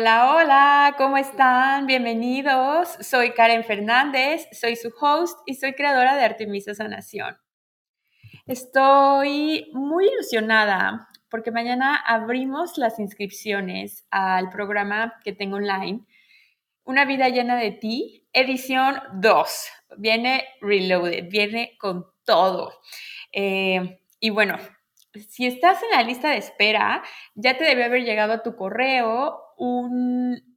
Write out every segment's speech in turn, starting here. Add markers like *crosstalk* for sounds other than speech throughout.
Hola, hola, ¿cómo están? Bienvenidos. Soy Karen Fernández, soy su host y soy creadora de Artemisa Sanación. Estoy muy ilusionada porque mañana abrimos las inscripciones al programa que tengo online, Una vida llena de ti, edición 2. Viene reloaded, viene con todo. Eh, y bueno, si estás en la lista de espera, ya te debe haber llegado a tu correo un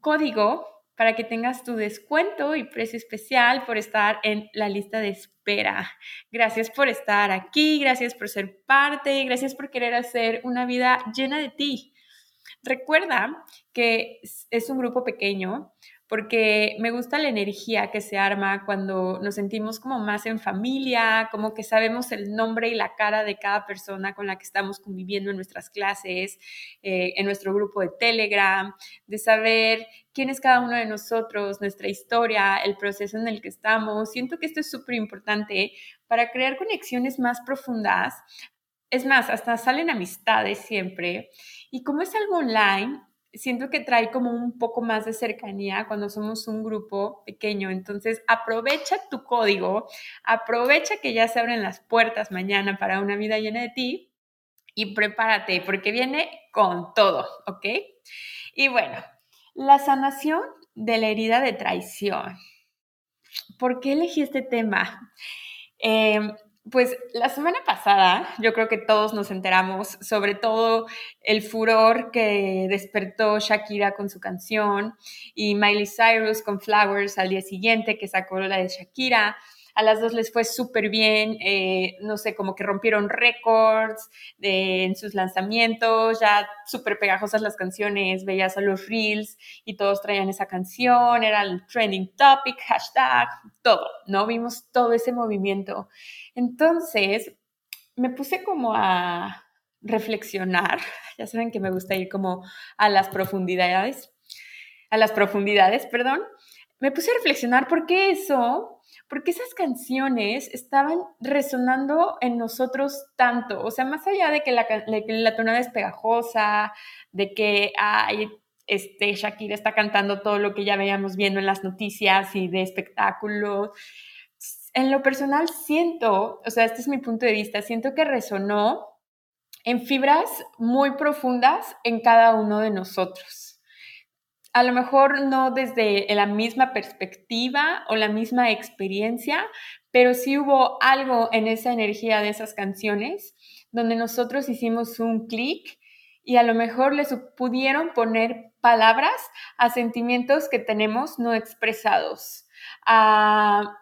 código para que tengas tu descuento y precio especial por estar en la lista de espera. Gracias por estar aquí, gracias por ser parte, y gracias por querer hacer una vida llena de ti. Recuerda que es un grupo pequeño, porque me gusta la energía que se arma cuando nos sentimos como más en familia, como que sabemos el nombre y la cara de cada persona con la que estamos conviviendo en nuestras clases, eh, en nuestro grupo de Telegram, de saber quién es cada uno de nosotros, nuestra historia, el proceso en el que estamos. Siento que esto es súper importante para crear conexiones más profundas. Es más, hasta salen amistades siempre. Y como es algo online, siento que trae como un poco más de cercanía cuando somos un grupo pequeño. Entonces, aprovecha tu código, aprovecha que ya se abren las puertas mañana para una vida llena de ti y prepárate porque viene con todo, ¿ok? Y bueno, la sanación de la herida de traición. ¿Por qué elegí este tema? Eh, pues la semana pasada yo creo que todos nos enteramos sobre todo el furor que despertó Shakira con su canción y Miley Cyrus con Flowers al día siguiente que sacó la de Shakira. A las dos les fue súper bien, eh, no sé, como que rompieron récords en sus lanzamientos, ya súper pegajosas las canciones, veías a los reels y todos traían esa canción, era el trending topic, hashtag, todo, ¿no? Vimos todo ese movimiento. Entonces, me puse como a reflexionar, *laughs* ya saben que me gusta ir como a las profundidades, a las profundidades, perdón, me puse a reflexionar por qué eso, porque esas canciones estaban resonando en nosotros tanto, o sea, más allá de que la, tonada es pegajosa, de que este, Shakira está cantando todo lo que ya veíamos viendo en las noticias y de espectáculos. En lo personal siento, o sea, este es mi punto de vista, siento que resonó en fibras muy profundas en cada uno de nosotros a lo mejor no desde la misma perspectiva o la misma experiencia, pero sí hubo algo en esa energía de esas canciones donde nosotros hicimos un clic y a lo mejor les pudieron poner palabras a sentimientos que tenemos no expresados, a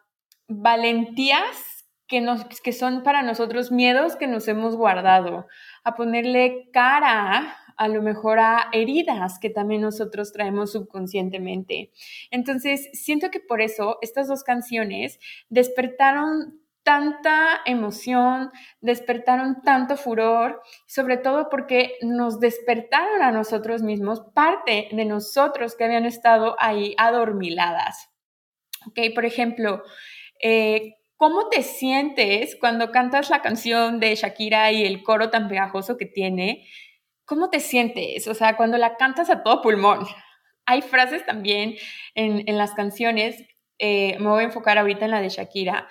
valentías que, nos, que son para nosotros miedos que nos hemos guardado, a ponerle cara a lo mejor a heridas que también nosotros traemos subconscientemente. Entonces, siento que por eso estas dos canciones despertaron tanta emoción, despertaron tanto furor, sobre todo porque nos despertaron a nosotros mismos, parte de nosotros que habían estado ahí adormiladas. Ok, por ejemplo, eh, ¿cómo te sientes cuando cantas la canción de Shakira y el coro tan pegajoso que tiene? ¿Cómo te sientes? O sea, cuando la cantas a todo pulmón. Hay frases también en, las canciones, eh, me voy a enfocar ahorita en la de Shakira,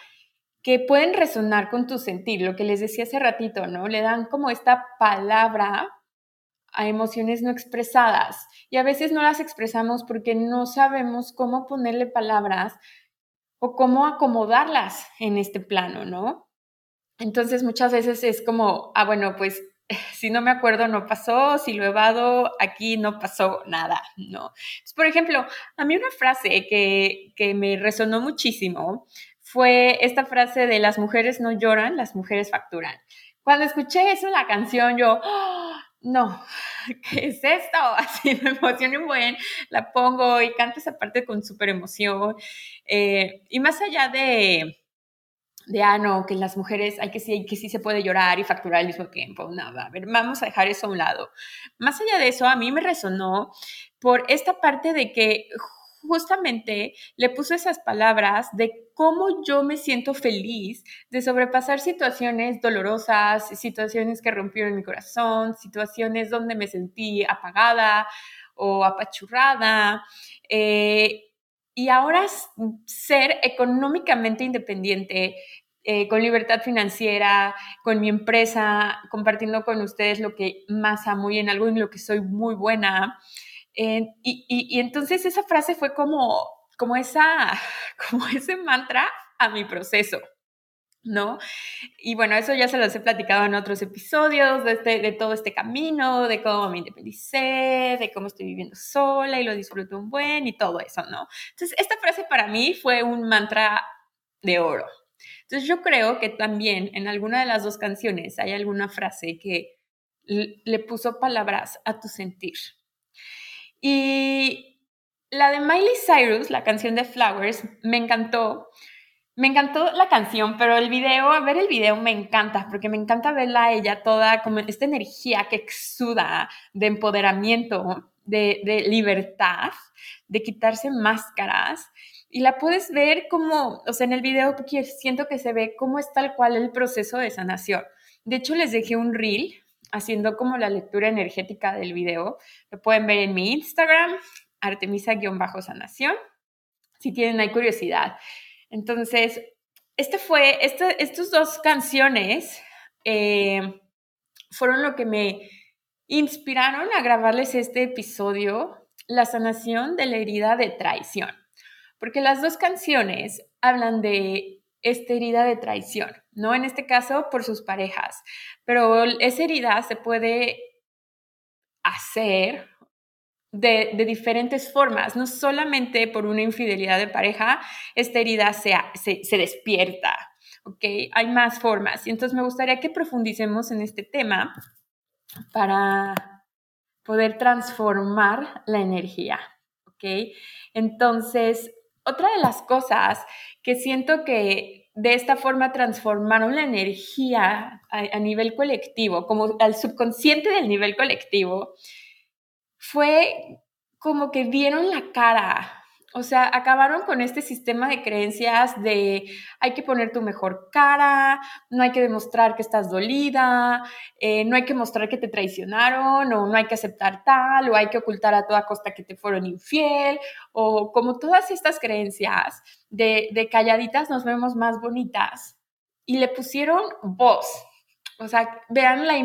que pueden resonar con tu sentir, lo que les decía hace ratito, ¿no? Le dan como esta palabra a emociones no expresadas y a veces no las expresamos porque no sabemos cómo ponerle palabras o cómo acomodarlas en este plano, ¿no? Entonces muchas veces es como, ah, bueno, pues *laughs* si no me acuerdo no pasó, si lo evado, aquí no pasó nada, ¿no? por ejemplo, a mí una frase que, que me resonó muchísimo fue esta frase de las mujeres no lloran, las mujeres facturan. Cuando escuché eso en la canción, yo, ¡oh! no, *laughs* ¿qué es esto? *laughs* Así me emociona un buen, la pongo y canto esa parte con súper emoción. Eh, y más allá de, de, ah, no, que las mujeres hay que sí, que sí se puede llorar y facturar al mismo tiempo. Nada, a ver, vamos a dejar eso a un lado. Más allá de eso, a mí me resonó por esta parte de que justamente le puso esas palabras de cómo yo me siento feliz de sobrepasar situaciones dolorosas, situaciones que rompieron mi corazón, situaciones donde me sentí apagada o apachurrada. Eh, y ahora ser económicamente independiente, eh, con libertad financiera, con mi empresa, compartiendo con ustedes lo que más amo y en algo en lo que soy muy buena. Eh, y, entonces esa frase fue como, como, esa, *laughs* como ese mantra a mi proceso. ¿No? Y bueno, eso ya se los he platicado en otros episodios de, este, de todo este camino, de cómo me independicé, de cómo estoy viviendo sola y lo disfruto un buen y todo eso, ¿no? Entonces, esta frase para mí fue un mantra de oro. Entonces, yo creo que también en alguna de las dos canciones hay alguna frase que le puso palabras a tu sentir. Y la de Miley Cyrus, la canción de Flowers, me encantó. Me encantó la canción, pero el video, ver el video me encanta, porque me encanta verla ella toda como esta energía que exuda de empoderamiento, de, libertad, de quitarse máscaras. Y la puedes ver como, o sea, en el video siento que se ve cómo es tal cual el proceso de sanación. De hecho, les dejé un reel haciendo como la lectura energética del video. Lo pueden ver en mi Instagram, artemisa-sanación, si tienen ahí curiosidad. Entonces, este fue, estas dos canciones eh, fueron lo que me inspiraron a grabarles este episodio, la sanación de la herida de traición. Porque las dos canciones hablan de esta herida de traición, ¿no? En este caso, por sus parejas. Pero esa herida se puede hacer de, diferentes formas, no solamente por una infidelidad de pareja, esta herida se, se, despierta, ¿ok? Hay más formas. Y entonces me gustaría que profundicemos en este tema para poder transformar la energía, ¿ok? Entonces, otra de las cosas que siento que de esta forma transformaron la energía a, nivel colectivo, como al subconsciente del nivel colectivo, fue como que dieron la cara o sea, acabaron con este sistema de creencias de hay que poner tu mejor cara, no hay que demostrar que estás dolida, eh, no hay que mostrar que te traicionaron, o no hay que aceptar tal, o hay que ocultar a toda costa que te fueron infiel, o como todas estas creencias de, de calladitas nos vemos más bonitas. Y le pusieron voz. O sea, vean la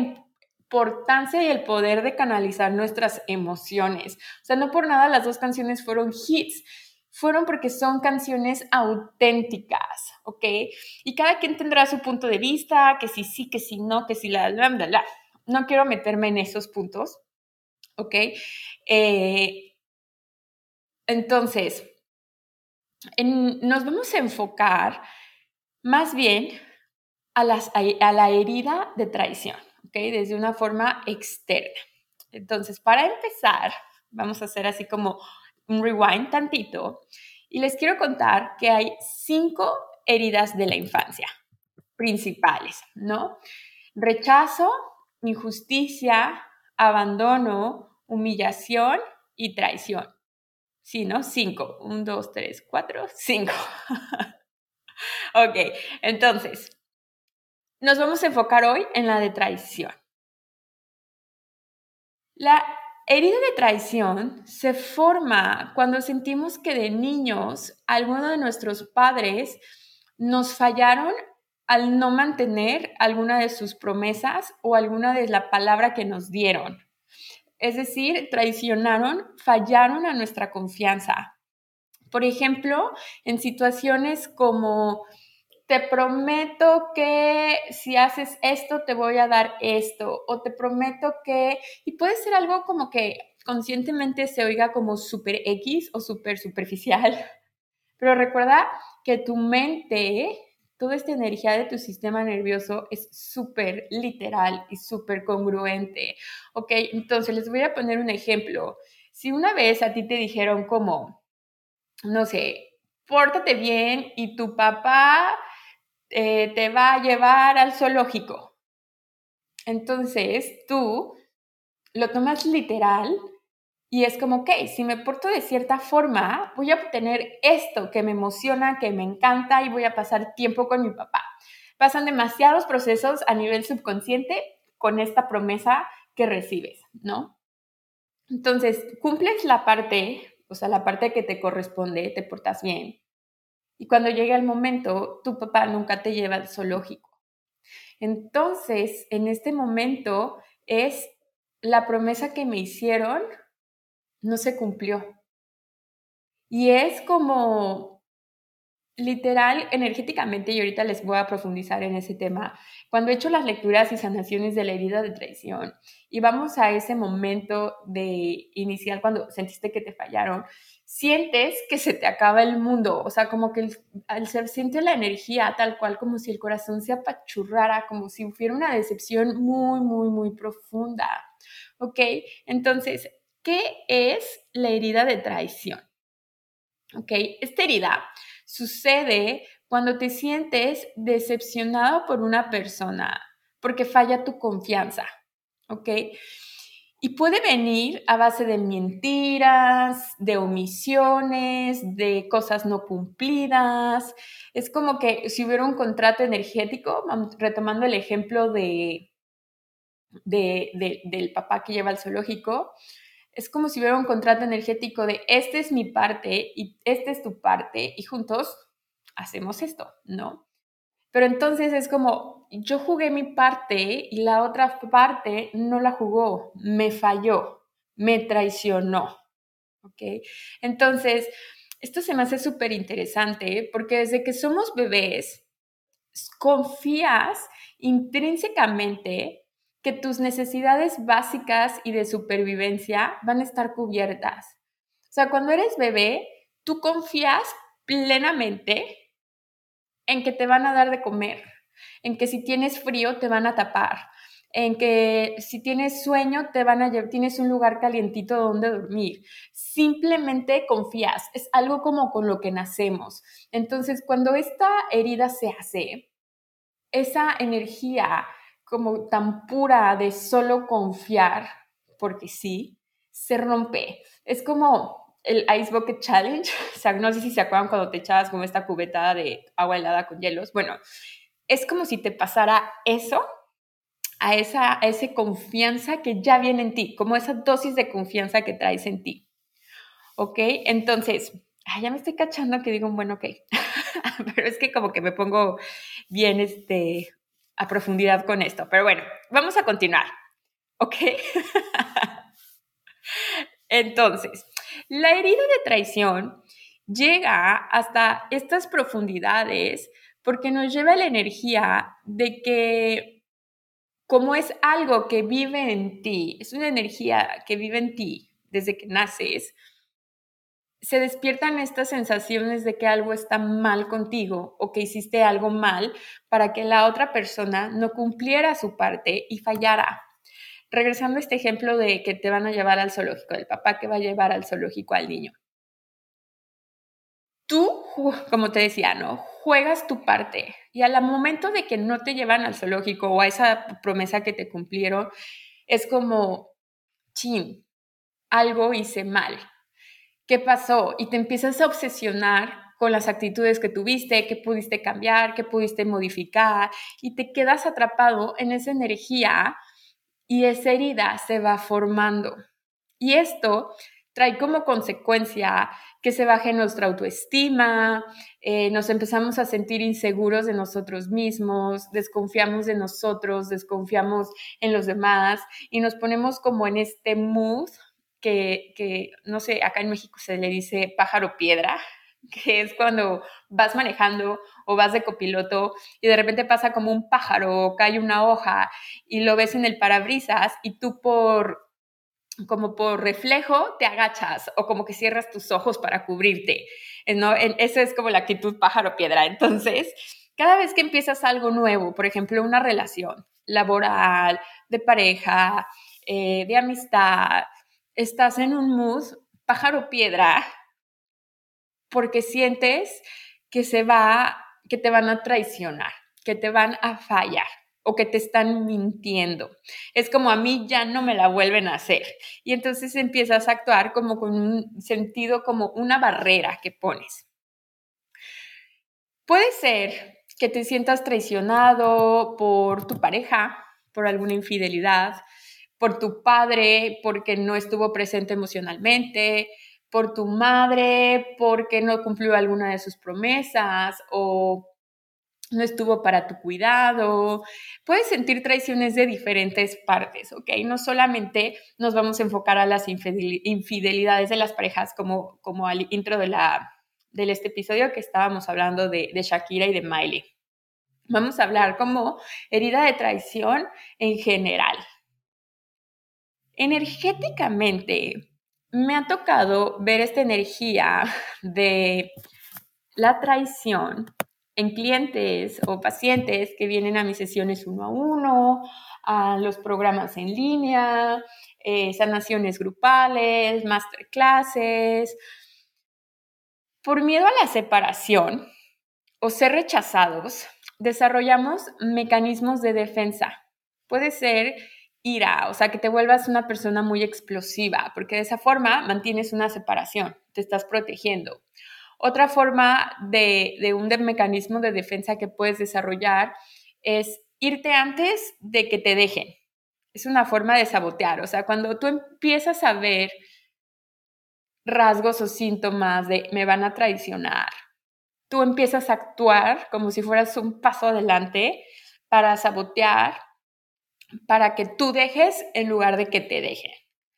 importancia y el poder de canalizar nuestras emociones. O sea, no por nada las dos canciones fueron hits, fueron porque son canciones auténticas, ¿ok? Y cada quien tendrá su punto de vista, que si sí, que si no, que si la, la, la, la. No quiero meterme en esos puntos, ¿ok? Eh, entonces, nos vamos a enfocar más bien a la herida de traición. Desde una forma externa. Entonces, para empezar, vamos a hacer así como un rewind tantito y les quiero contar que hay cinco heridas de la infancia principales, ¿no? Rechazo, injusticia, abandono, humillación y traición. Sí, ¿no? Cinco. Un, dos, tres, cuatro, cinco. *laughs* ok, entonces, nos vamos a enfocar hoy en la de traición. La herida de traición se forma cuando sentimos que de niños alguno de nuestros padres nos fallaron al no mantener alguna de sus promesas o alguna de la palabra que nos dieron. Es decir, traicionaron, fallaron a nuestra confianza. Por ejemplo, en situaciones como te prometo que si haces esto, te voy a dar esto, o te prometo que, y puede ser algo como que conscientemente se oiga como super X o super superficial, *laughs* pero recuerda que tu mente toda esta energía de tu sistema nervioso es súper literal y súper congruente. ¿Ok? Entonces les voy a poner un ejemplo. Si una vez a ti te dijeron como, no sé, pórtate bien y tu papá eh, te va a llevar al zoológico. Entonces tú lo tomas literal y es como, ok, si me porto de cierta forma, voy a obtener esto que me emociona, que me encanta y voy a pasar tiempo con mi papá. Pasan demasiados procesos a nivel subconsciente con esta promesa que recibes, ¿no? Entonces, cumples la parte, o sea, la parte que te corresponde, te portas bien. Y cuando llega el momento, tu papá nunca te lleva al zoológico. Entonces, en este momento es la promesa que me hicieron no se cumplió. Y es como literal, energéticamente, y ahorita les voy a profundizar en ese tema, cuando he hecho las lecturas y sanaciones de la herida de traición y vamos a ese momento de inicial cuando sentiste que te fallaron, sientes que se te acaba el mundo, o sea, como que al ser siente la energía tal cual, como si el corazón se apachurrara, como si hubiera una decepción muy, muy, muy profunda. ¿Ok? Entonces, ¿qué es la herida de traición? ¿Ok? Esta herida sucede cuando te sientes decepcionado por una persona porque falla tu confianza. ¿Ok? Y puede venir a base de mentiras, de omisiones, de cosas no cumplidas. Es como que si hubiera un contrato energético, retomando el ejemplo de, del papá que lleva al zoológico, es como si hubiera un contrato energético de este es mi parte y este es tu parte y juntos hacemos esto, ¿no? Pero entonces es como yo jugué mi parte y la otra parte no la jugó, me falló, me traicionó, ¿ok? Entonces, esto se me hace súper interesante porque desde que somos bebés, confías intrínsecamente que tus necesidades básicas y de supervivencia van a estar cubiertas. O sea, cuando eres bebé, tú confías plenamente en que te van a dar de comer, en que si tienes frío te van a tapar, en que si tienes sueño te van a llevar, tienes un lugar calientito donde dormir. Simplemente confías, es algo como con lo que nacemos. Entonces, cuando esta herida se hace, esa energía como tan pura de solo confiar, porque sí, se rompe. Es como el Ice Bucket Challenge. *laughs* O sea, no sé si se acuerdan cuando te echabas como esta cubeta de agua helada con hielos. Bueno, es como si te pasara eso a esa, a esa confianza que ya viene en ti, como esa dosis de confianza que traes en ti. ¿Ok? Entonces, ya me estoy cachando que digo, bueno, ok. *laughs* Pero es que como que me pongo bien, este, a profundidad con esto. Pero bueno, vamos a continuar. ¿Ok? *laughs* Entonces, la herida de traición llega hasta estas profundidades porque nos lleva la energía de que como es algo que vive en ti, es una energía que vive en ti desde que naces, se despiertan estas sensaciones de que algo está mal contigo o que hiciste algo mal para que la otra persona no cumpliera su parte y fallara. Regresando a este ejemplo de que te van a llevar al zoológico, del papá que va a llevar al zoológico al niño. Tú, como te decía, ¿no? Juegas tu parte y al momento de que no te llevan al zoológico o a esa promesa que te cumplieron, es como, chin, algo hice mal, ¿qué pasó? Y te empiezas a obsesionar con las actitudes que tuviste, que pudiste cambiar, que pudiste modificar, y te quedas atrapado en esa energía y esa herida se va formando. Y esto trae como consecuencia que se baje nuestra autoestima, eh, nos empezamos a sentir inseguros de nosotros mismos, desconfiamos de nosotros, desconfiamos en los demás y nos ponemos como en este mood que, no sé, acá en México se le dice pájaro piedra, *laughs* que es cuando vas manejando o vas de copiloto y de repente pasa como un pájaro o cae una hoja y lo ves en el parabrisas y tú por como por reflejo te agachas o como que cierras tus ojos para cubrirte. ¿no? Esa es como la actitud pájaro piedra. Entonces, Cada vez que empiezas algo nuevo, por ejemplo, una relación laboral, de pareja, eh, de amistad, estás en un mood pájaro piedra porque sientes que se va, que te van a traicionar, que te van a fallar o que te están mintiendo. Es como a mí ya no me la vuelven a hacer. Y entonces empiezas a actuar como con un sentido, como una barrera que pones. Puede ser que te sientas traicionado por tu pareja, por alguna infidelidad, por tu padre porque no estuvo presente emocionalmente, por tu madre porque no cumplió alguna de sus promesas o no estuvo para tu cuidado. Puedes sentir traiciones de diferentes partes, ¿ok? No solamente nos vamos a enfocar a las infidelidades de las parejas como, como al intro de, la, de este episodio que estábamos hablando de, de Shakira y de Miley. Vamos a hablar como herida de traición en general. Energéticamente, me ha tocado ver esta energía de la traición en clientes o pacientes que vienen a mis sesiones uno a uno, a los programas en línea, eh, sanaciones grupales, masterclasses. Por miedo a la separación o ser rechazados, desarrollamos mecanismos de defensa. Puede ser ira, o sea, que te vuelvas una persona muy explosiva, porque de esa forma mantienes una separación, te estás protegiendo. Otra forma de, un mecanismo de defensa que puedes desarrollar es irte antes de que te dejen. Es una forma de sabotear, o sea, cuando tú empiezas a ver rasgos o síntomas de me van a traicionar, tú empiezas a actuar como si fueras un paso adelante para sabotear, para que tú dejes en lugar de que te dejen.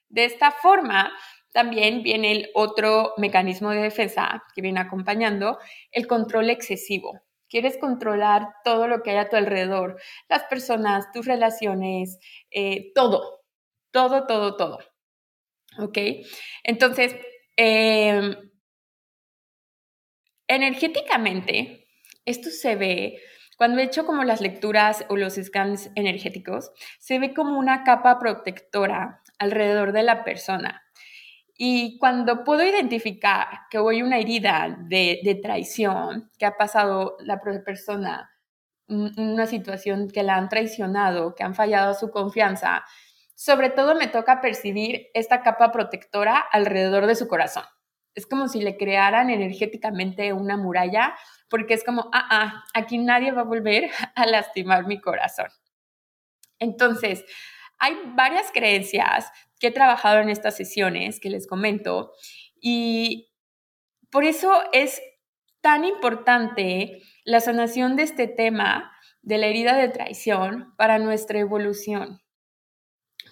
De esta forma, también viene el otro mecanismo de defensa que viene acompañando, el control excesivo. Quieres controlar todo lo que hay a tu alrededor, las personas, tus relaciones, eh, todo, todo, todo, todo. ¿Ok? Entonces, em, energéticamente, esto se ve cuando he hecho como las lecturas o los scans energéticos, se ve como una capa protectora alrededor de la persona. Y cuando puedo identificar que voy una herida de, traición, que ha pasado la persona, una situación que la han traicionado, que han fallado su confianza, sobre todo me toca percibir esta capa protectora alrededor de su corazón. Es como si le crearan energéticamente una muralla, porque es como, ah, ah, aquí nadie va a volver *laughs* a lastimar mi corazón. Entonces, hay varias creencias que he trabajado en estas sesiones que les comento y por eso es tan importante la sanación de este tema de la herida de traición para nuestra evolución.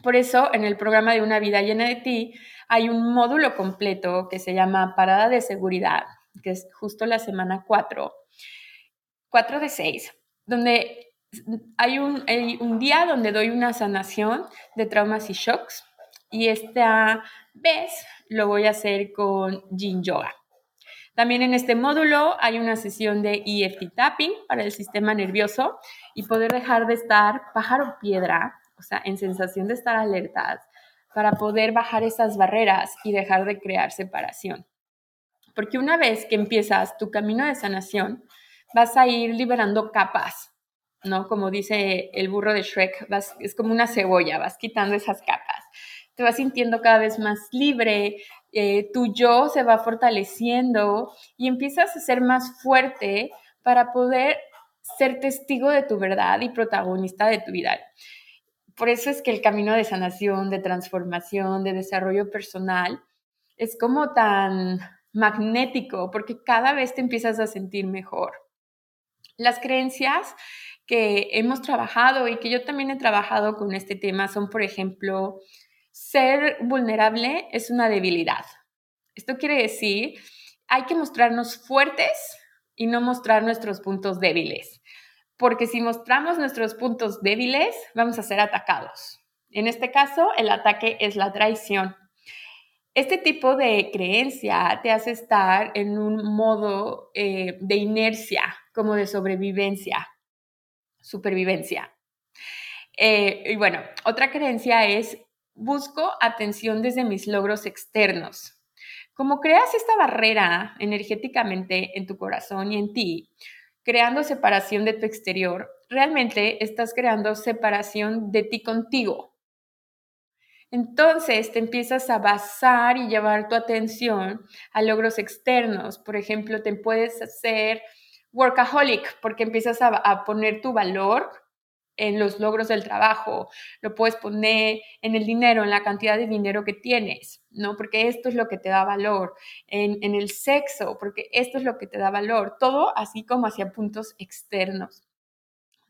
Por eso, en el programa de Una vida llena de ti, hay un módulo completo que se llama Parada de Seguridad, que es justo la semana 4, 4 de 6, donde hay un, día donde doy una sanación de traumas y shocks y esta vez lo voy a hacer con Yin Yoga. También en este módulo hay una sesión de EFT tapping para el sistema nervioso y poder dejar de estar pájaro piedra, o sea, en sensación de estar alertas, para poder bajar esas barreras y dejar de crear separación. Porque una vez que empiezas tu camino de sanación, vas a ir liberando capas ¿no? Como dice el burro de Shrek, es como una cebolla, vas quitando esas capas. Te vas sintiendo cada vez más libre, eh, tu yo se va fortaleciendo y empiezas a ser más fuerte para poder ser testigo de tu verdad y protagonista de tu vida. Por eso es que el camino de sanación, de transformación, de desarrollo personal es como tan magnético porque cada vez te empiezas a sentir mejor. Las creencias que hemos trabajado y que yo también he trabajado con este tema son, por ejemplo, ser vulnerable es una debilidad. Esto quiere decir, hay que mostrarnos fuertes y no mostrar nuestros puntos débiles, porque si mostramos nuestros puntos débiles, vamos a ser atacados. En este caso, el ataque es la traición. Este tipo de creencia te hace estar en un modo eh, de inercia, como de sobrevivencia, supervivencia. Eh, y bueno, otra creencia es busco atención desde mis logros externos. Como creas esta barrera energéticamente en tu corazón y en ti, creando separación de tu exterior, realmente estás creando separación de ti contigo. Entonces te empiezas a basar y llevar tu atención a logros externos. Por ejemplo, te puedes hacer workaholic porque empiezas a, a poner tu valor en los logros del trabajo, lo puedes poner en el dinero, en la cantidad de dinero que tienes, ¿no? Porque esto es lo que te da valor, en, en el sexo, porque esto es lo que te da valor, todo así como hacia puntos externos.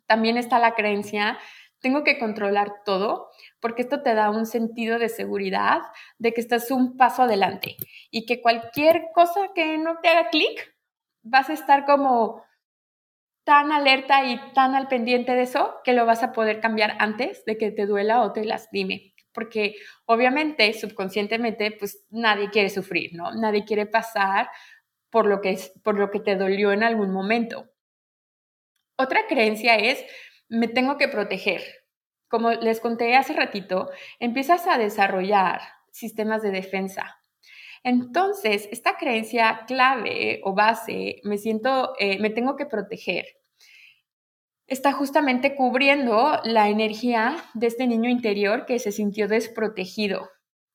También está la creencia, tengo que controlar todo, porque esto te da un sentido de seguridad, de que estás un paso adelante y que cualquier cosa que no te haga clic, vas a estar como tan alerta y tan al pendiente de eso que lo vas a poder cambiar antes de que te duela o te lastime. Porque obviamente, subconscientemente, pues nadie quiere sufrir, ¿no? Nadie quiere pasar por lo que, es, por lo que te dolió en algún momento. Otra creencia es, me tengo que proteger. Como les conté hace ratito, empiezas a desarrollar sistemas de defensa. Entonces, esta creencia clave o base, me siento, eh, me tengo que proteger, está justamente cubriendo la energía de este niño interior que se sintió desprotegido,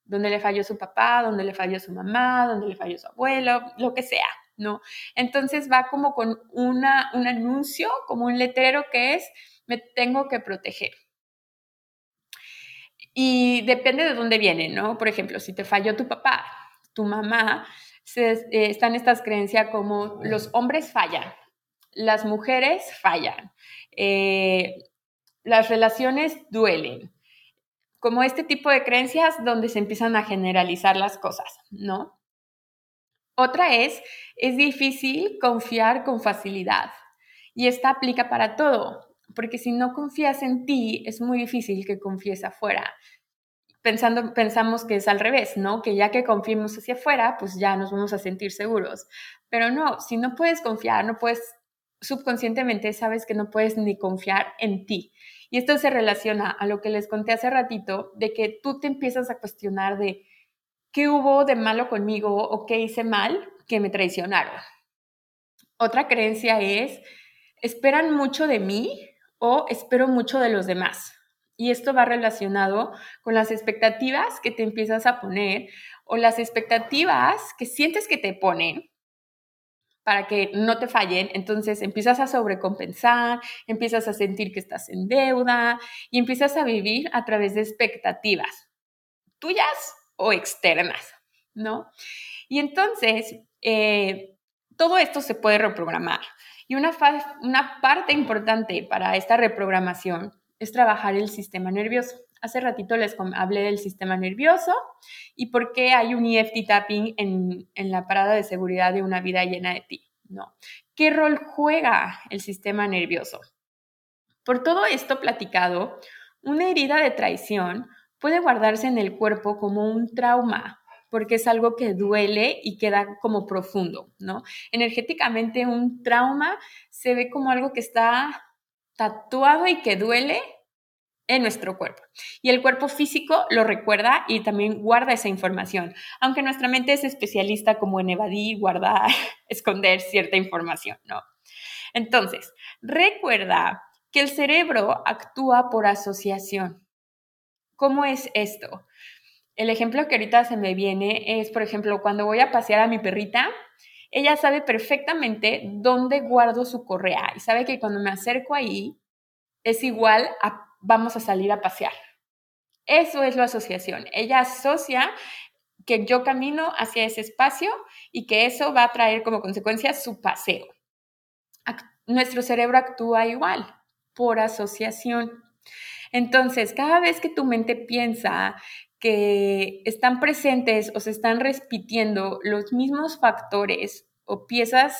donde le falló su papá, donde le falló su mamá, donde le falló su abuelo, lo que sea, ¿no? Entonces va como con una, un anuncio, como un letrero que es, me tengo que proteger. Y depende de dónde viene, ¿no? Por ejemplo, si te falló tu papá, tu mamá, se, eh, están estas creencias como los hombres fallan, las mujeres fallan, eh, las relaciones duelen, como este tipo de creencias donde se empiezan a generalizar las cosas, ¿no? Otra es, es difícil confiar con facilidad. Y esta aplica para todo, porque si no confías en ti, es muy difícil que confíes afuera. Pensando, pensamos que es al revés, ¿no? Que ya que confiemos hacia afuera, pues ya nos vamos a sentir seguros. Pero no, si no puedes confiar, no puedes subconscientemente sabes que no puedes ni confiar en ti. Y esto se relaciona a lo que les conté hace ratito, de que tú te empiezas a cuestionar de qué hubo de malo conmigo o qué hice mal que me traicionaron. Otra creencia es, esperan mucho de mí o espero mucho de los demás. Y esto va relacionado con las expectativas que te empiezas a poner o las expectativas que sientes que te ponen para que no te fallen, entonces empiezas a sobrecompensar, empiezas a sentir que estás en deuda y empiezas a vivir a través de expectativas tuyas o externas, ¿no? Y entonces, eh, todo esto se puede reprogramar. Y una, una parte importante para esta reprogramación es trabajar el sistema nervioso. Hace ratito les hablé del sistema nervioso y por qué hay un EFT tapping en, en la parada de seguridad de una vida llena de ti. ¿no? ¿Qué rol juega el sistema nervioso? Por todo esto platicado, una herida de traición puede guardarse en el cuerpo como un trauma, porque es algo que duele y queda como profundo, ¿no? Energéticamente un trauma se ve como algo que está tatuado y que duele en nuestro cuerpo. Y el cuerpo físico lo recuerda y también guarda esa información, aunque nuestra mente es especialista como en evadir, guardar, *laughs* esconder cierta información, ¿no? Entonces, recuerda que el cerebro actúa por asociación. ¿Cómo es esto? El ejemplo que ahorita se me viene es, por ejemplo, cuando voy a pasear a mi perrita, ella sabe perfectamente dónde guardo su correa y sabe que cuando me acerco ahí es igual a vamos a salir a pasear. Eso es la asociación. Ella asocia que yo camino hacia ese espacio y que eso va a traer como consecuencia su paseo. Nuestro cerebro actúa igual, por asociación. Entonces, cada vez que tu mente piensa que están presentes o se están repitiendo los mismos factores o piezas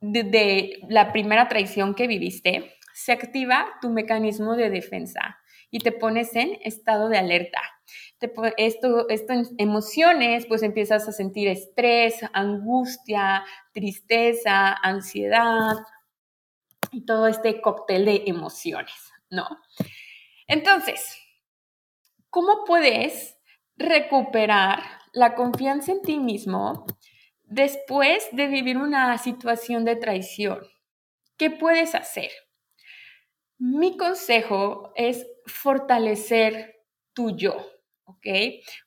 de, la primera traición que viviste, se activa tu mecanismo de defensa y te pones en estado de alerta. esto, esto en emociones, pues empiezas a sentir estrés, angustia, tristeza, ansiedad y todo este cóctel de emociones, ¿no? Entonces, ¿cómo puedes recuperar la confianza en ti mismo después de vivir una situación de traición? ¿Qué puedes hacer? Mi consejo es fortalecer tu yo, ¿ok?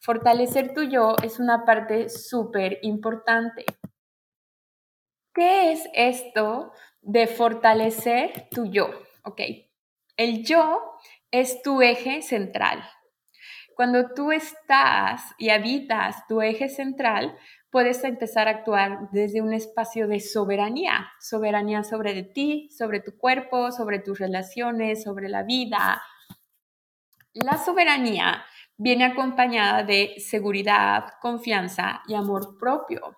Fortalecer tu yo es una parte súper importante. ¿Qué es esto de fortalecer tu yo? ¿Ok? El yo es tu eje central. Cuando tú estás y habitas tu eje central, puedes empezar a actuar desde un espacio de soberanía, soberanía sobre de ti, sobre tu cuerpo, sobre tus relaciones, sobre la vida. La soberanía viene acompañada de seguridad, confianza y amor propio.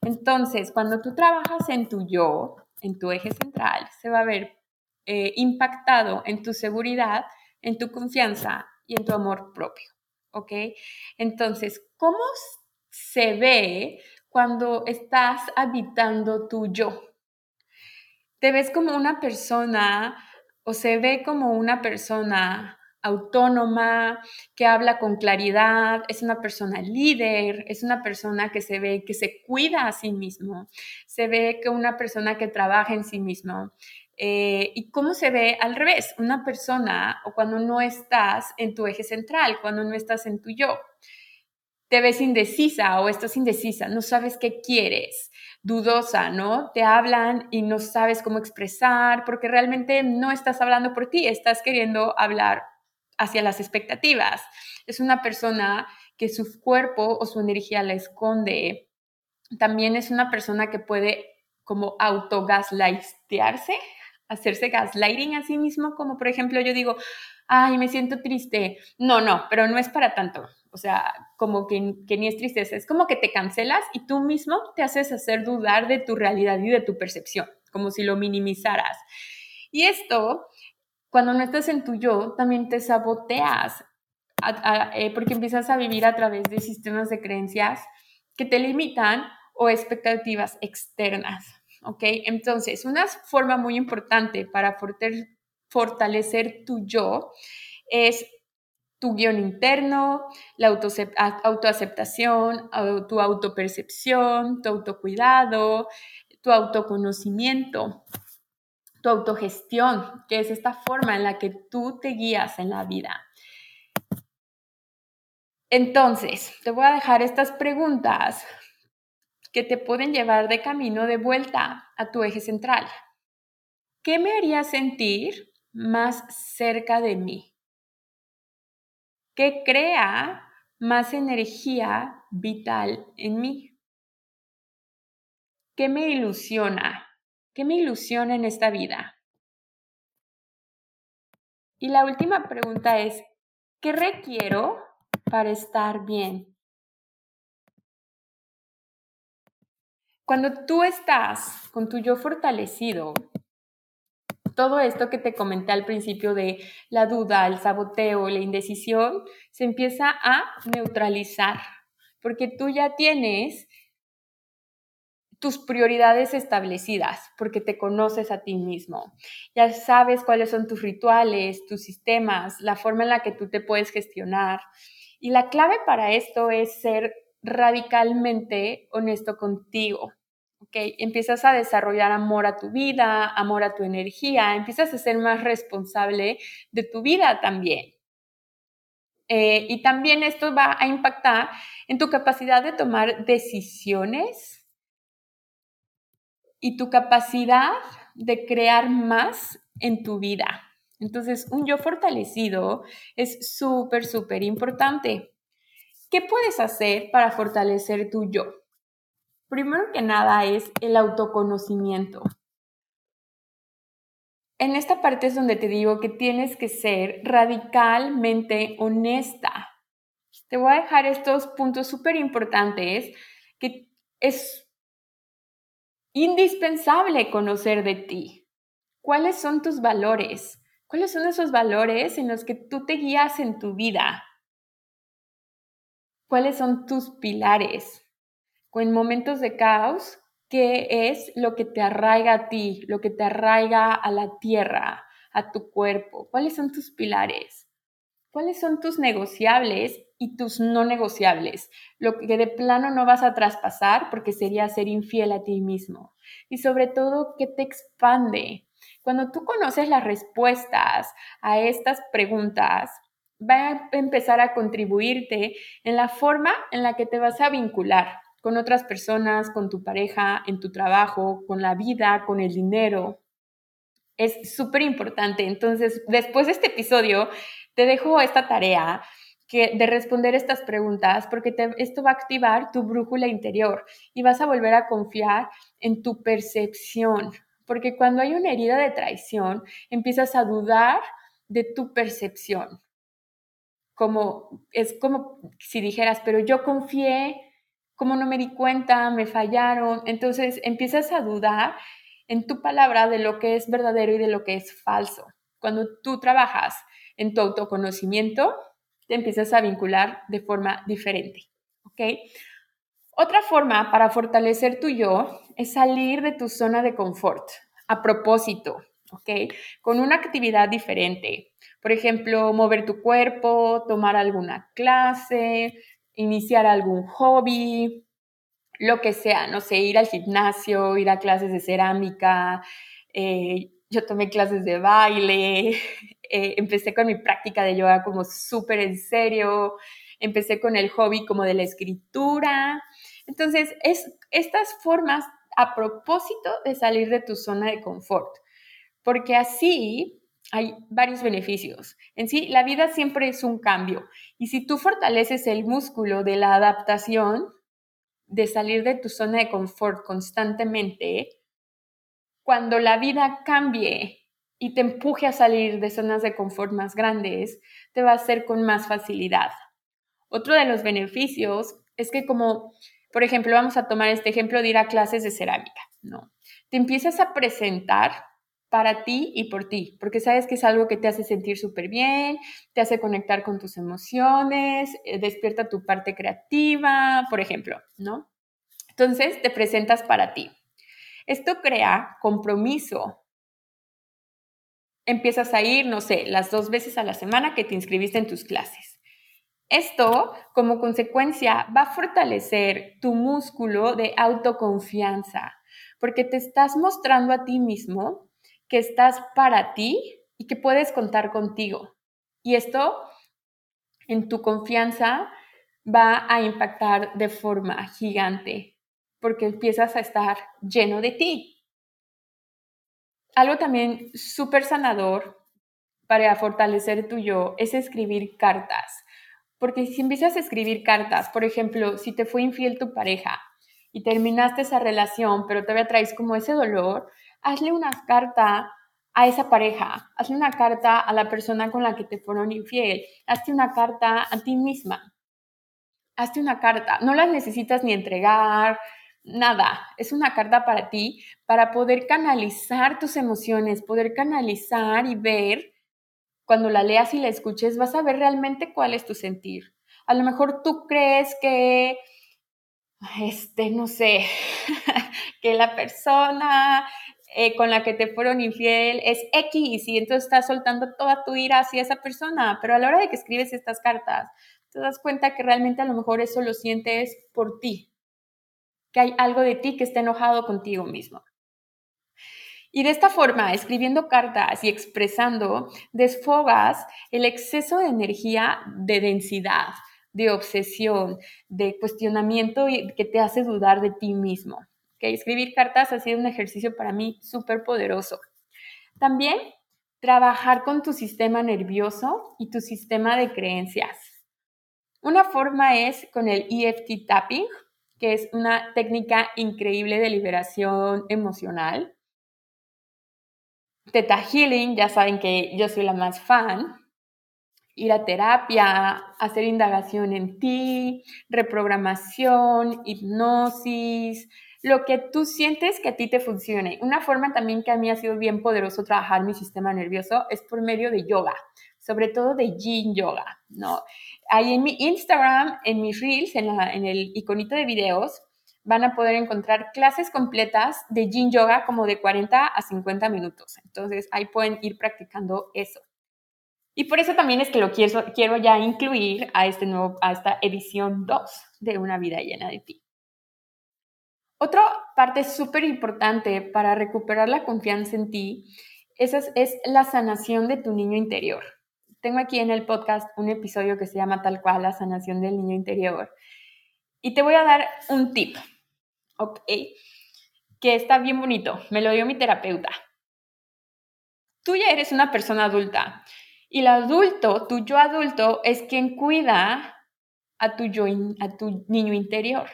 Entonces, cuando tú trabajas en tu yo, en tu eje central, se va a ver eh, impactado en tu seguridad, en tu confianza y en tu amor propio. ¿Ok? Entonces, ¿cómo se ve cuando estás habitando tu yo? ¿Te ves como una persona o se ve como una persona autónoma, que habla con claridad, es una persona líder, es una persona que se ve que se cuida a sí mismo, se ve que una persona que trabaja en sí mismo, eh, ¿Y cómo se ve al revés? Una persona o cuando no estás en tu eje central, cuando no estás en tu yo, te ves indecisa o estás indecisa, no sabes qué quieres, dudosa, ¿no? Te hablan y no sabes cómo expresar porque realmente no estás hablando por ti, estás queriendo hablar hacia las expectativas. Es una persona que su cuerpo o su energía la esconde. También es una persona que puede como autogaslightearse, hacerse gaslighting a sí mismo, como por ejemplo yo digo, ay, me siento triste. No, no, pero no es para tanto. O sea, como que, ni es tristeza, es como que te cancelas y tú mismo te haces hacer dudar de tu realidad y de tu percepción, como si lo minimizaras. Y esto, cuando no estás en tu yo, también te saboteas, eh, porque empiezas a vivir a través de sistemas de creencias que te limitan o expectativas externas. ¿Ok? Entonces, una forma muy importante para fortalecer tu yo es tu guion interno, la autoaceptación, tu autopercepción, tu autocuidado, tu autoconocimiento, tu autogestión, que es esta forma en la que tú te guías en la vida. Entonces, te voy a dejar estas preguntas que te pueden llevar de camino de vuelta a tu eje central. ¿Qué me haría sentir más cerca de mí? ¿Qué crea más energía vital en mí? ¿Qué me ilusiona? ¿Qué me ilusiona en esta vida? Y la última pregunta es, ¿qué requiero para estar bien? Cuando tú estás con tu yo fortalecido, todo esto que te comenté al principio de la duda, el saboteo, la indecisión, se empieza a neutralizar, porque tú ya tienes tus prioridades establecidas, porque te conoces a ti mismo. Ya sabes cuáles son tus rituales, tus sistemas, la forma en la que tú te puedes gestionar. Y la clave para esto es ser radicalmente honesto contigo. Empiezas a desarrollar amor a tu vida, amor a tu energía, empiezas a ser más responsable de tu vida también. Eh, y también esto va a impactar en tu capacidad de tomar decisiones y tu capacidad de crear más en tu vida. Entonces, un yo fortalecido es súper, súper importante. ¿Qué puedes hacer para fortalecer tu yo? Primero que nada es el autoconocimiento. En esta parte es donde te digo que tienes que ser radicalmente honesta. Te voy a dejar estos puntos súper importantes que es indispensable conocer de ti. ¿Cuáles son tus valores? ¿Cuáles son esos valores en los que tú te guías en tu vida? ¿Cuáles son tus pilares? En momentos de caos, ¿qué es lo que te arraiga a ti, lo que te arraiga a la tierra, a tu cuerpo? ¿Cuáles son tus pilares? ¿Cuáles son tus negociables y tus no negociables? Lo que de plano no vas a traspasar porque sería ser infiel a ti mismo. Y sobre todo, ¿qué te expande? Cuando tú conoces las respuestas a estas preguntas, va a empezar a contribuirte en la forma en la que te vas a vincular con otras personas, con tu pareja, en tu trabajo, con la vida, con el dinero. Es súper importante. Entonces, después de este episodio, te dejo esta tarea que, de responder estas preguntas porque esto va a activar tu brújula interior y vas a volver a confiar en tu percepción. Porque cuando hay una herida de traición, empiezas a dudar de tu percepción. Como, es como si dijeras, pero yo confié, como no me di cuenta, me fallaron. Entonces empiezas a dudar en tu palabra de lo que es verdadero y de lo que es falso. Cuando tú trabajas en tu autoconocimiento, te empiezas a vincular de forma diferente. ¿Ok? Otra forma para fortalecer tu yo es salir de tu zona de confort a propósito, ¿ok? Con una actividad diferente. Por ejemplo, mover tu cuerpo, tomar alguna clase, iniciar algún hobby, lo que sea, no sé, ir al gimnasio, ir a clases de cerámica, eh, yo tomé clases de baile, *laughs* eh, empecé con mi práctica de yoga como súper en serio, empecé con el hobby como de la escritura. Entonces, es estas formas a propósito de salir de tu zona de confort, porque así hay varios beneficios. En sí, la vida siempre es un cambio y si tú fortaleces el músculo de la adaptación, de salir de tu zona de confort constantemente, cuando la vida cambie y te empuje a salir de zonas de confort más grandes, te va a hacer con más facilidad. Otro de los beneficios es que como, por ejemplo, vamos a tomar este ejemplo de ir a clases de cerámica, ¿no? Te empiezas a presentar para ti y por ti, porque sabes que es algo que te hace sentir súper bien, te hace conectar con tus emociones, eh, despierta tu parte creativa, por ejemplo, ¿no? Entonces te presentas para ti. Esto crea compromiso. Empiezas a ir, no sé, las dos veces a la semana que te inscribiste en tus clases. Esto, como consecuencia, va a fortalecer tu músculo de autoconfianza, porque te estás mostrando a ti mismo que estás para ti y que puedes contar contigo. Y esto, en tu confianza, va a impactar de forma gigante porque empiezas a estar lleno de ti. Algo también súper sanador para fortalecer tu yo es escribir cartas. Porque si empiezas a escribir cartas, por ejemplo, si te fue infiel tu pareja y terminaste esa relación, pero todavía traes como ese dolor, hazle una carta a esa pareja, hazle una carta a la persona con la que te fueron infiel, hazte una carta a ti misma, hazte una carta, no las necesitas ni entregar, nada, es una carta para ti, para poder canalizar tus emociones, poder canalizar y ver, cuando la leas y la escuches, vas a ver realmente cuál es tu sentir. A lo mejor tú crees que, este, no sé, *laughs* que la persona eh, con la que te fueron infiel es X y entonces estás soltando toda tu ira hacia esa persona, pero a la hora de que escribes estas cartas, te das cuenta que realmente a lo mejor eso lo sientes por ti, que hay algo de ti que está enojado contigo mismo. Y de esta forma, escribiendo cartas y expresando, desfogas el exceso de energía de densidad, de obsesión, de cuestionamiento que te hace dudar de ti mismo. ¿Okay? Escribir cartas ha sido un ejercicio para mí súper poderoso. También trabajar con tu sistema nervioso y tu sistema de creencias. Una forma es con el EFT tapping, que es una técnica increíble de liberación emocional. Teta Healing, ya saben que yo soy la más fan. Ir a terapia, hacer indagación en ti, reprogramación, hipnosis, lo que tú sientes que a ti te funcione. Una forma también que a mí ha sido bien poderoso trabajar mi sistema nervioso es por medio de yoga, sobre todo de yin yoga, ¿no? Ahí en mi Instagram, en mis reels, en, el iconito de videos, van a poder encontrar clases completas de yin yoga como de 40 a 50 minutos. Entonces ahí pueden ir practicando eso. Y por eso también es que lo quiero, quiero ya incluir a, este nuevo, a esta edición 2 de Una vida llena de ti. Otra parte súper importante para recuperar la confianza en ti es la sanación de tu niño interior. Tengo aquí en el podcast un episodio que se llama tal cual la sanación del niño interior. Y te voy a dar un tip, ¿ok? Que está bien bonito. Me lo dio mi terapeuta. Tú ya eres una persona adulta y el adulto, tu yo adulto, es quien cuida a tu, yo, a tu niño interior.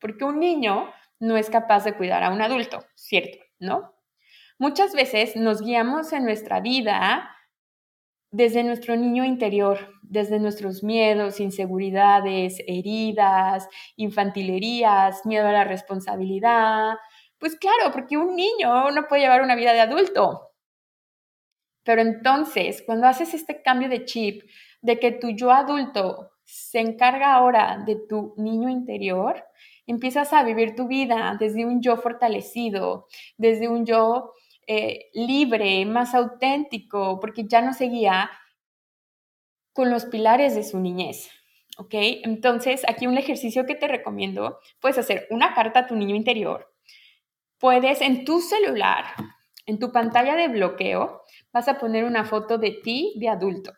Porque un niño no es capaz de cuidar a un adulto, ¿cierto? ¿No? Muchas veces nos guiamos en nuestra vida desde nuestro niño interior, desde nuestros miedos, inseguridades, heridas, infantilerías, miedo a la responsabilidad. Pues claro, porque un niño no puede llevar una vida de adulto. Pero entonces, cuando haces este cambio de chip, de que tu yo adulto se encarga ahora de tu niño interior, empiezas a vivir tu vida desde un yo fortalecido, desde un yo eh, libre, más auténtico, porque ya no seguía con los pilares de su niñez. ¿Ok? Entonces, aquí un ejercicio que te recomiendo, puedes hacer una carta a tu niño interior. Puedes en tu celular, en tu pantalla de bloqueo, vas a poner una foto de ti de adulto.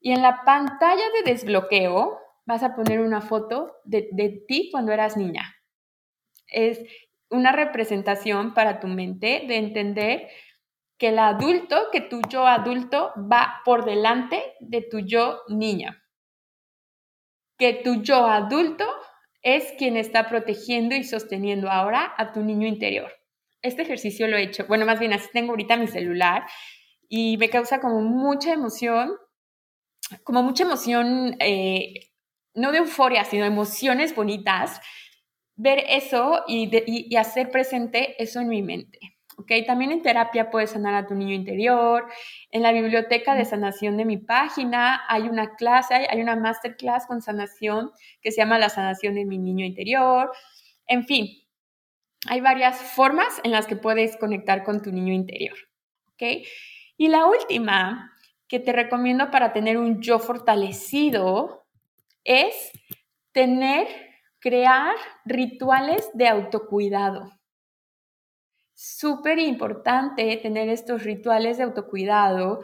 Y en la pantalla de desbloqueo, vas a poner una foto de, de ti cuando eras niña. Es una representación para tu mente de entender que el adulto, que tu yo adulto va por delante de tu yo niña. Que tu yo adulto es quien está protegiendo y sosteniendo ahora a tu niño interior. Este ejercicio lo he hecho, bueno, más bien así tengo ahorita mi celular y me causa como mucha emoción, como mucha emoción eh, no de euforia, sino emociones bonitas, ver eso y, hacer presente eso en mi mente. ¿ok? También en terapia puedes sanar a tu niño interior. En la biblioteca de sanación de mi página hay una clase, hay una masterclass con sanación que se llama la sanación de mi niño interior. En fin, hay varias formas en las que puedes conectar con tu niño interior. ¿ok? Y la última que te recomiendo para tener un yo fortalecido es tener, crear rituales de autocuidado. Súper importante tener estos rituales de autocuidado.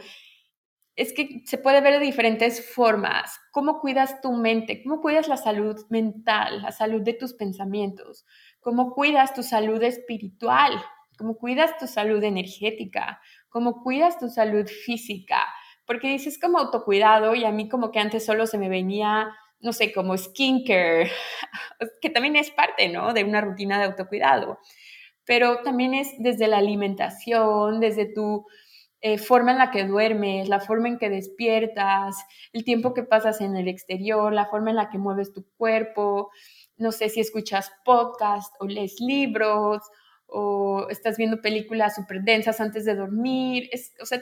Es que se puede ver de diferentes formas. ¿Cómo cuidas tu mente? ¿Cómo cuidas la salud mental, la salud de tus pensamientos? ¿Cómo cuidas tu salud espiritual? ¿Cómo cuidas tu salud energética? ¿Cómo cuidas tu salud física? Porque dices como autocuidado y a mí como que antes solo se me venía no sé, como skincare, *laughs* que también es parte, ¿no? De una rutina de autocuidado. Pero también es desde la alimentación, desde tu eh, forma en la que duermes, la forma en que despiertas, el tiempo que pasas en el exterior, la forma en la que mueves tu cuerpo. No sé si escuchas podcast o lees libros o estás viendo películas súper densas antes de dormir. Es, o sea,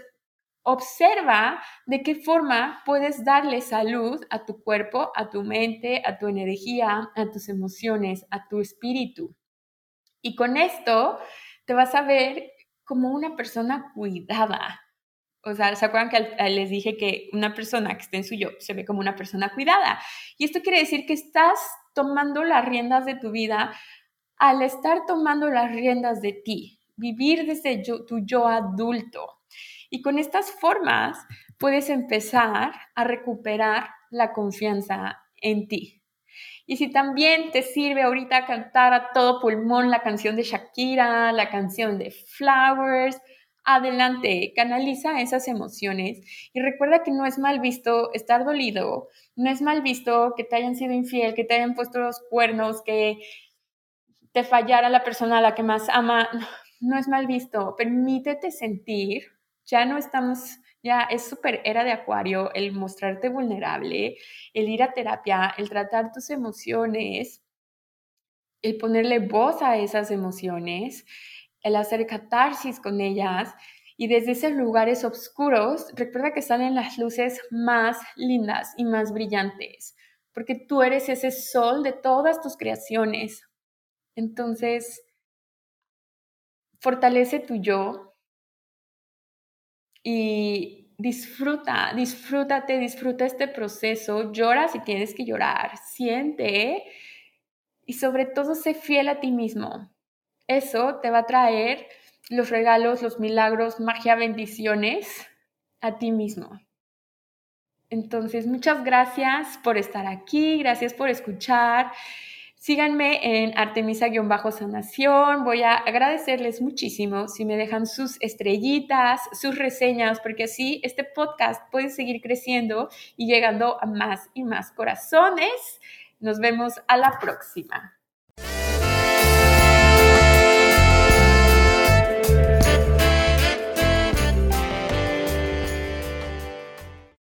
Observa de qué forma puedes darle salud a tu cuerpo, a tu mente, a tu energía, a tus emociones, a tu espíritu. Y con esto te vas a ver como una persona cuidada. O sea, ¿se acuerdan que les dije que una persona que esté en su yo se ve como una persona cuidada? Y esto quiere decir que estás tomando las riendas de tu vida al estar tomando las riendas de ti, vivir desde tu yo adulto. Y con estas formas puedes empezar a recuperar la confianza en ti. Y si también te sirve ahorita cantar a todo pulmón la canción de Shakira, la canción de Flowers, adelante, canaliza esas emociones. Y recuerda que no es mal visto estar dolido, no es mal visto que te hayan sido infiel, que te hayan puesto los cuernos, que te fallara la persona a la que más ama, no es mal visto, permítete sentir ya no estamos, ya es súper era de acuario el mostrarte vulnerable, el ir a terapia, el tratar tus emociones, el ponerle voz a esas emociones, el hacer catarsis con ellas y desde esos lugares oscuros, recuerda que salen las luces más lindas y más brillantes, porque tú eres ese sol de todas tus creaciones. Entonces, fortalece tu yo y disfruta, disfrútate, disfruta este proceso, llora si tienes que llorar, siente y sobre todo sé fiel a ti mismo. Eso te va a traer los regalos, los milagros, magia, bendiciones a ti mismo. Entonces, muchas gracias por estar aquí, gracias por escuchar. Síganme en Artemisa-sanación. Voy a agradecerles muchísimo si me dejan sus estrellitas, sus reseñas, porque así este podcast puede seguir creciendo y llegando a más y más corazones. Nos vemos a la próxima.